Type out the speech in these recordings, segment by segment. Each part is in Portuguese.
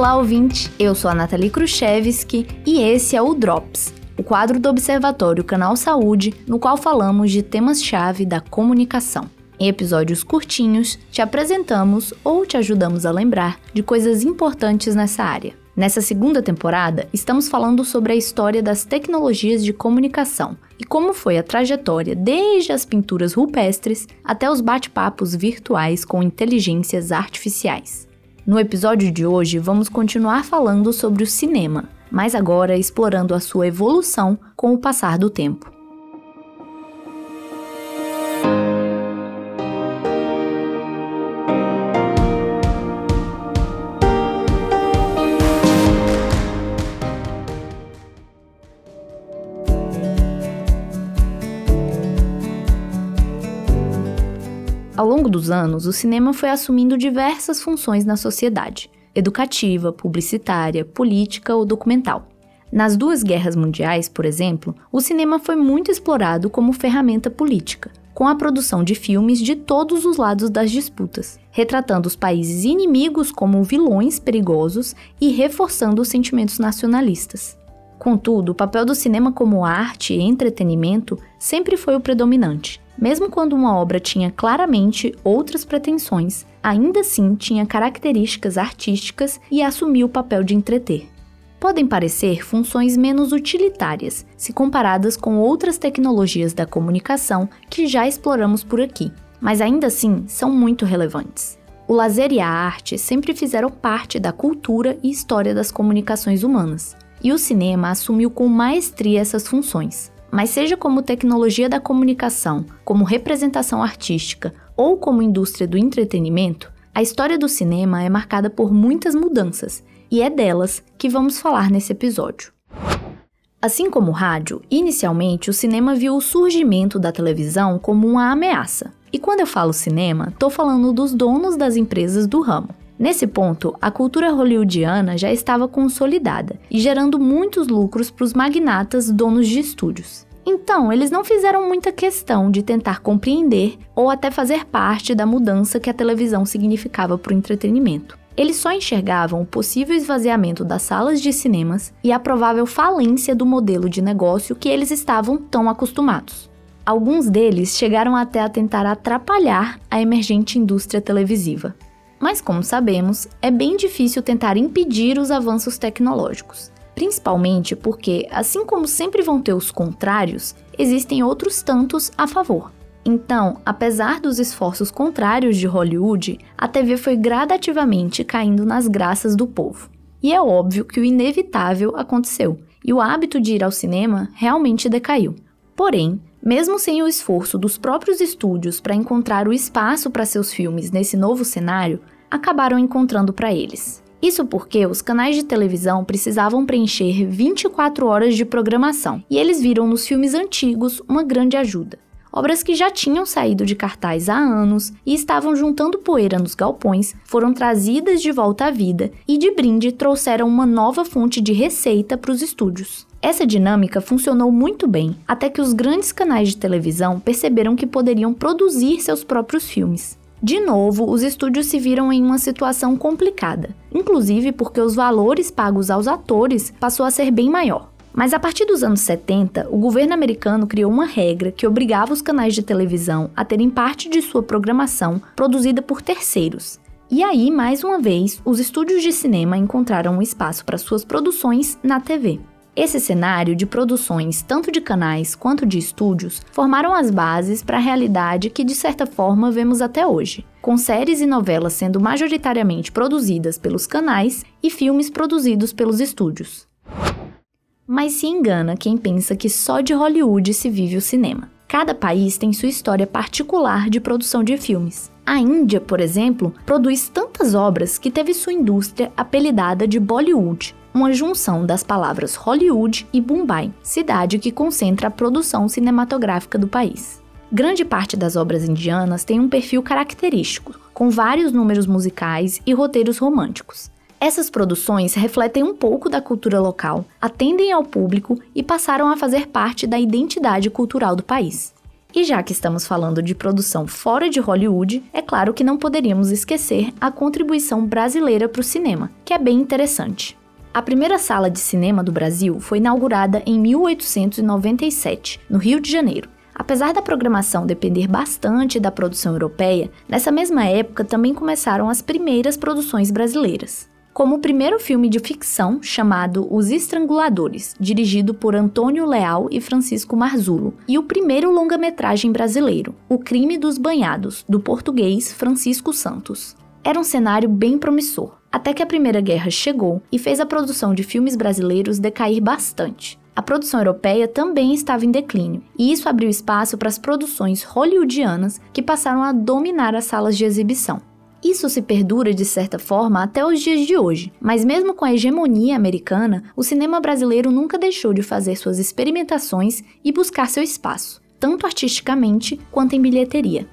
Olá, ouvinte! Eu sou a Nathalie Khrushchevsky e esse é o Drops, o quadro do Observatório Canal Saúde, no qual falamos de temas-chave da comunicação. Em episódios curtinhos, te apresentamos ou te ajudamos a lembrar de coisas importantes nessa área. Nessa segunda temporada, estamos falando sobre a história das tecnologias de comunicação e como foi a trajetória desde as pinturas rupestres até os bate-papos virtuais com inteligências artificiais. No episódio de hoje, vamos continuar falando sobre o cinema, mas agora explorando a sua evolução com o passar do tempo. Longo dos anos, o cinema foi assumindo diversas funções na sociedade: educativa, publicitária, política ou documental. Nas duas guerras mundiais, por exemplo, o cinema foi muito explorado como ferramenta política, com a produção de filmes de todos os lados das disputas, retratando os países inimigos como vilões perigosos e reforçando os sentimentos nacionalistas. Contudo, o papel do cinema como arte e entretenimento sempre foi o predominante. Mesmo quando uma obra tinha claramente outras pretensões, ainda assim tinha características artísticas e assumia o papel de entreter. Podem parecer funções menos utilitárias se comparadas com outras tecnologias da comunicação que já exploramos por aqui, mas ainda assim são muito relevantes. O lazer e a arte sempre fizeram parte da cultura e história das comunicações humanas, e o cinema assumiu com maestria essas funções. Mas seja como tecnologia da comunicação, como representação artística ou como indústria do entretenimento, a história do cinema é marcada por muitas mudanças, e é delas que vamos falar nesse episódio. Assim como o rádio, inicialmente o cinema viu o surgimento da televisão como uma ameaça. E quando eu falo cinema, estou falando dos donos das empresas do ramo. Nesse ponto, a cultura hollywoodiana já estava consolidada e gerando muitos lucros para os magnatas donos de estúdios. Então, eles não fizeram muita questão de tentar compreender ou até fazer parte da mudança que a televisão significava para o entretenimento. Eles só enxergavam o possível esvaziamento das salas de cinemas e a provável falência do modelo de negócio que eles estavam tão acostumados. Alguns deles chegaram até a tentar atrapalhar a emergente indústria televisiva. Mas, como sabemos, é bem difícil tentar impedir os avanços tecnológicos. Principalmente porque, assim como sempre vão ter os contrários, existem outros tantos a favor. Então, apesar dos esforços contrários de Hollywood, a TV foi gradativamente caindo nas graças do povo. E é óbvio que o inevitável aconteceu, e o hábito de ir ao cinema realmente decaiu. Porém, mesmo sem o esforço dos próprios estúdios para encontrar o espaço para seus filmes nesse novo cenário, acabaram encontrando para eles. Isso porque os canais de televisão precisavam preencher 24 horas de programação, e eles viram nos filmes antigos uma grande ajuda. Obras que já tinham saído de cartaz há anos e estavam juntando poeira nos galpões foram trazidas de volta à vida e, de brinde, trouxeram uma nova fonte de receita para os estúdios. Essa dinâmica funcionou muito bem, até que os grandes canais de televisão perceberam que poderiam produzir seus próprios filmes. De novo, os estúdios se viram em uma situação complicada, inclusive porque os valores pagos aos atores passou a ser bem maior. Mas a partir dos anos 70, o governo americano criou uma regra que obrigava os canais de televisão a terem parte de sua programação produzida por terceiros. E aí, mais uma vez, os estúdios de cinema encontraram um espaço para suas produções na TV. Esse cenário de produções, tanto de canais quanto de estúdios, formaram as bases para a realidade que, de certa forma, vemos até hoje, com séries e novelas sendo majoritariamente produzidas pelos canais e filmes produzidos pelos estúdios. Mas se engana quem pensa que só de Hollywood se vive o cinema. Cada país tem sua história particular de produção de filmes. A Índia, por exemplo, produz tantas obras que teve sua indústria apelidada de Bollywood, uma junção das palavras Hollywood e Mumbai, cidade que concentra a produção cinematográfica do país. Grande parte das obras indianas tem um perfil característico, com vários números musicais e roteiros românticos. Essas produções refletem um pouco da cultura local, atendem ao público e passaram a fazer parte da identidade cultural do país. E já que estamos falando de produção fora de Hollywood, é claro que não poderíamos esquecer a contribuição brasileira para o cinema, que é bem interessante. A primeira sala de cinema do Brasil foi inaugurada em 1897, no Rio de Janeiro. Apesar da programação depender bastante da produção europeia, nessa mesma época também começaram as primeiras produções brasileiras como o primeiro filme de ficção chamado Os Estranguladores, dirigido por Antônio Leal e Francisco Marzulo, e o primeiro longa-metragem brasileiro, O Crime dos Banhados, do português Francisco Santos. Era um cenário bem promissor, até que a Primeira Guerra chegou e fez a produção de filmes brasileiros decair bastante. A produção europeia também estava em declínio, e isso abriu espaço para as produções hollywoodianas que passaram a dominar as salas de exibição. Isso se perdura de certa forma até os dias de hoje, mas mesmo com a hegemonia americana, o cinema brasileiro nunca deixou de fazer suas experimentações e buscar seu espaço, tanto artisticamente quanto em bilheteria.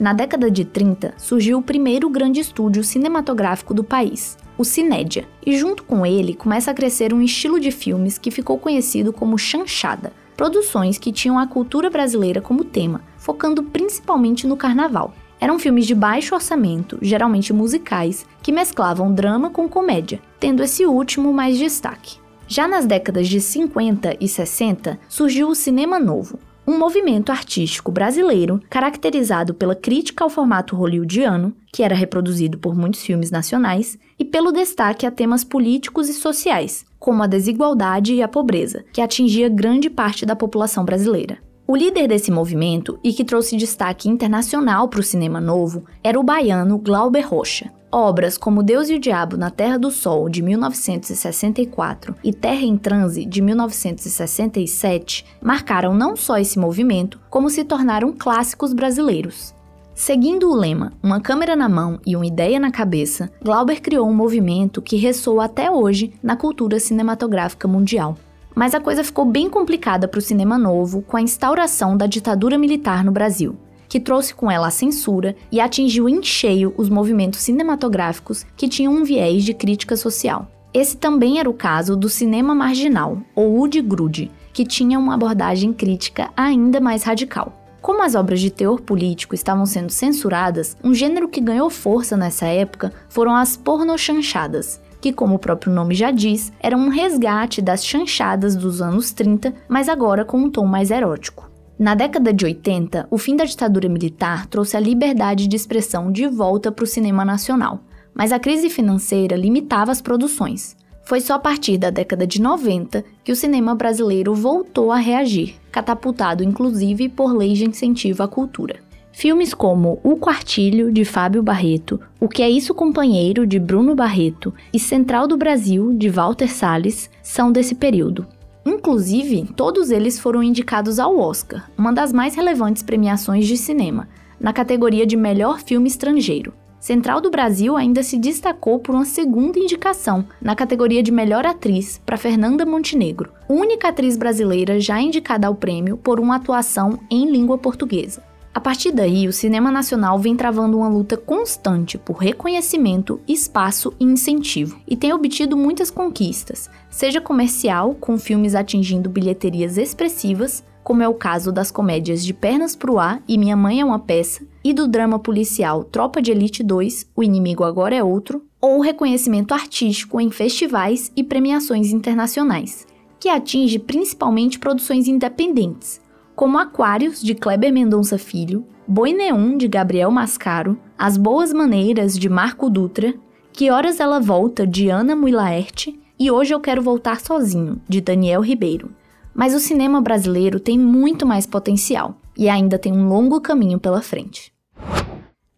Na década de 30, surgiu o primeiro grande estúdio cinematográfico do país, o Cinédia, e junto com ele começa a crescer um estilo de filmes que ficou conhecido como chanchada, produções que tinham a cultura brasileira como tema, focando principalmente no carnaval. Eram filmes de baixo orçamento, geralmente musicais, que mesclavam drama com comédia, tendo esse último mais destaque. Já nas décadas de 50 e 60, surgiu o cinema novo, um movimento artístico brasileiro caracterizado pela crítica ao formato hollywoodiano, que era reproduzido por muitos filmes nacionais, e pelo destaque a temas políticos e sociais, como a desigualdade e a pobreza, que atingia grande parte da população brasileira. O líder desse movimento e que trouxe destaque internacional para o cinema novo era o baiano Glauber Rocha. Obras como Deus e o Diabo na Terra do Sol, de 1964, e Terra em Transe, de 1967, marcaram não só esse movimento, como se tornaram clássicos brasileiros. Seguindo o lema Uma câmera na mão e uma ideia na cabeça, Glauber criou um movimento que ressoa até hoje na cultura cinematográfica mundial. Mas a coisa ficou bem complicada para o cinema novo com a instauração da ditadura militar no Brasil, que trouxe com ela a censura e atingiu em cheio os movimentos cinematográficos que tinham um viés de crítica social. Esse também era o caso do cinema marginal, ou Wood Grude, que tinha uma abordagem crítica ainda mais radical. Como as obras de teor político estavam sendo censuradas, um gênero que ganhou força nessa época foram as pornochanchadas, que, como o próprio nome já diz, era um resgate das chanchadas dos anos 30, mas agora com um tom mais erótico. Na década de 80, o fim da ditadura militar trouxe a liberdade de expressão de volta para o cinema nacional, mas a crise financeira limitava as produções. Foi só a partir da década de 90 que o cinema brasileiro voltou a reagir, catapultado inclusive por leis de incentivo à cultura. Filmes como O Quartilho, de Fábio Barreto, O Que É Isso Companheiro, de Bruno Barreto e Central do Brasil, de Walter Salles, são desse período. Inclusive, todos eles foram indicados ao Oscar, uma das mais relevantes premiações de cinema, na categoria de Melhor Filme Estrangeiro. Central do Brasil ainda se destacou por uma segunda indicação, na categoria de Melhor Atriz, para Fernanda Montenegro, única atriz brasileira já indicada ao prêmio por uma atuação em língua portuguesa. A partir daí, o cinema nacional vem travando uma luta constante por reconhecimento, espaço e incentivo, e tem obtido muitas conquistas, seja comercial, com filmes atingindo bilheterias expressivas, como é o caso das comédias De Pernas pro Ar e Minha Mãe é uma Peça, e do drama policial Tropa de Elite 2, O Inimigo Agora é Outro, ou reconhecimento artístico em festivais e premiações internacionais, que atinge principalmente produções independentes, como Aquários, de Kleber Mendonça Filho, Boi Neum, de Gabriel Mascaro, As Boas Maneiras, de Marco Dutra, Que Horas Ela Volta, de Ana Muilaerte, e Hoje Eu Quero Voltar Sozinho, de Daniel Ribeiro. Mas o cinema brasileiro tem muito mais potencial e ainda tem um longo caminho pela frente.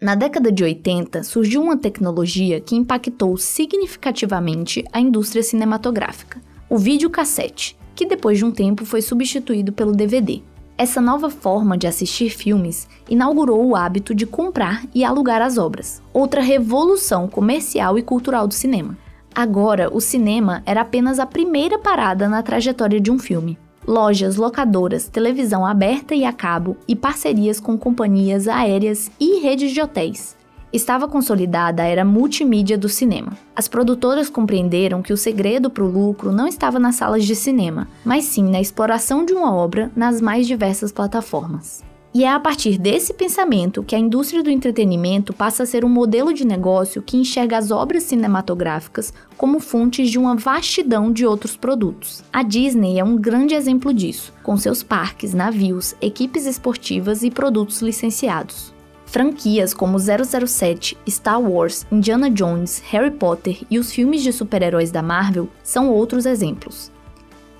Na década de 80, surgiu uma tecnologia que impactou significativamente a indústria cinematográfica, o videocassete, que depois de um tempo foi substituído pelo DVD. Essa nova forma de assistir filmes inaugurou o hábito de comprar e alugar as obras, outra revolução comercial e cultural do cinema. Agora, o cinema era apenas a primeira parada na trajetória de um filme. Lojas, locadoras, televisão aberta e a cabo e parcerias com companhias aéreas e redes de hotéis estava consolidada a era multimídia do cinema. As produtoras compreenderam que o segredo para o lucro não estava nas salas de cinema, mas sim na exploração de uma obra nas mais diversas plataformas. E é a partir desse pensamento que a indústria do entretenimento passa a ser um modelo de negócio que enxerga as obras cinematográficas como fontes de uma vastidão de outros produtos. A Disney é um grande exemplo disso, com seus parques, navios, equipes esportivas e produtos licenciados. Franquias como 007, Star Wars, Indiana Jones, Harry Potter e os filmes de super-heróis da Marvel são outros exemplos.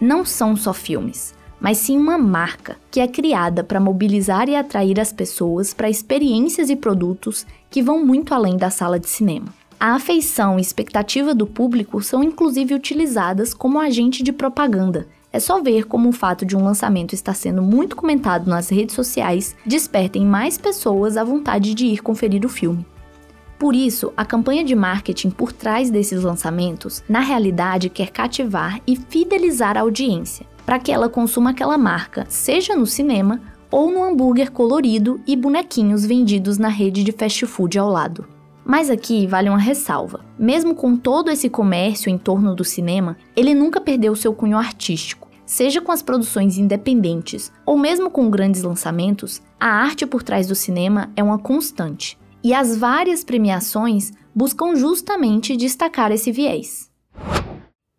Não são só filmes mas sim uma marca que é criada para mobilizar e atrair as pessoas para experiências e produtos que vão muito além da sala de cinema. A afeição e expectativa do público são inclusive utilizadas como agente de propaganda. É só ver como o fato de um lançamento estar sendo muito comentado nas redes sociais desperta em mais pessoas a vontade de ir conferir o filme. Por isso, a campanha de marketing por trás desses lançamentos, na realidade, quer cativar e fidelizar a audiência, para que ela consuma aquela marca, seja no cinema ou no hambúrguer colorido e bonequinhos vendidos na rede de fast food ao lado. Mas aqui vale uma ressalva. Mesmo com todo esse comércio em torno do cinema, ele nunca perdeu seu cunho artístico. Seja com as produções independentes ou mesmo com grandes lançamentos, a arte por trás do cinema é uma constante. E as várias premiações buscam justamente destacar esse viés.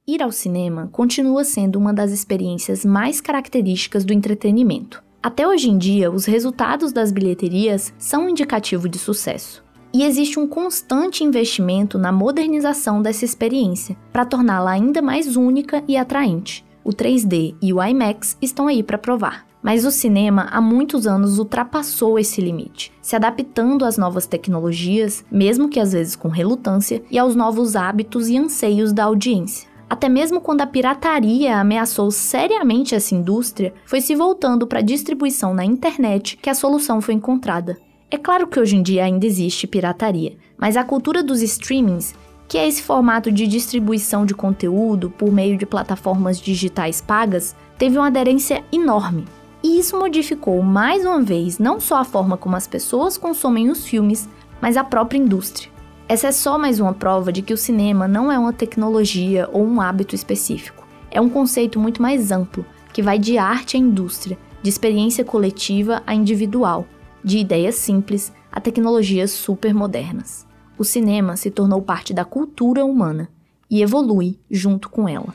Ir ao cinema continua sendo uma das experiências mais características do entretenimento. Até hoje em dia, os resultados das bilheterias são um indicativo de sucesso. E existe um constante investimento na modernização dessa experiência para torná-la ainda mais única e atraente. O 3D e o IMAX estão aí para provar. Mas o cinema há muitos anos ultrapassou esse limite, se adaptando às novas tecnologias, mesmo que às vezes com relutância, e aos novos hábitos e anseios da audiência. Até mesmo quando a pirataria ameaçou seriamente essa indústria, foi se voltando para a distribuição na internet que a solução foi encontrada. É claro que hoje em dia ainda existe pirataria, mas a cultura dos streamings, que é esse formato de distribuição de conteúdo por meio de plataformas digitais pagas, teve uma aderência enorme. E isso modificou mais uma vez não só a forma como as pessoas consomem os filmes, mas a própria indústria. Essa é só mais uma prova de que o cinema não é uma tecnologia ou um hábito específico. É um conceito muito mais amplo, que vai de arte à indústria, de experiência coletiva a individual, de ideias simples a tecnologias super modernas. O cinema se tornou parte da cultura humana e evolui junto com ela.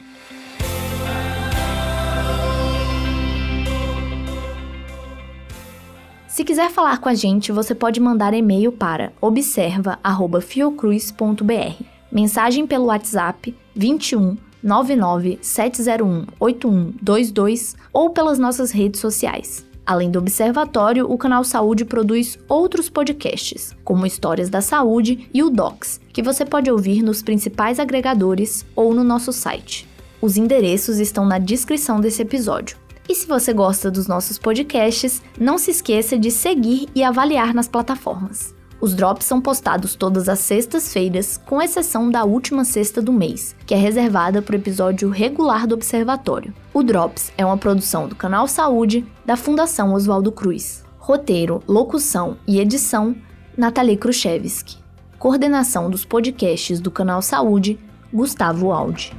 Se quiser falar com a gente, você pode mandar e-mail para observa@fiocruz.br. Mensagem pelo WhatsApp 21 99 701 8122 ou pelas nossas redes sociais. Além do Observatório, o canal Saúde produz outros podcasts, como Histórias da Saúde e o Docs, que você pode ouvir nos principais agregadores ou no nosso site. Os endereços estão na descrição desse episódio. E se você gosta dos nossos podcasts, não se esqueça de seguir e avaliar nas plataformas. Os drops são postados todas as sextas-feiras, com exceção da última sexta do mês, que é reservada para o episódio regular do Observatório. O Drops é uma produção do Canal Saúde da Fundação Oswaldo Cruz. Roteiro, locução e edição: Nathalie Khrushchevsky. Coordenação dos podcasts do Canal Saúde: Gustavo Aldi.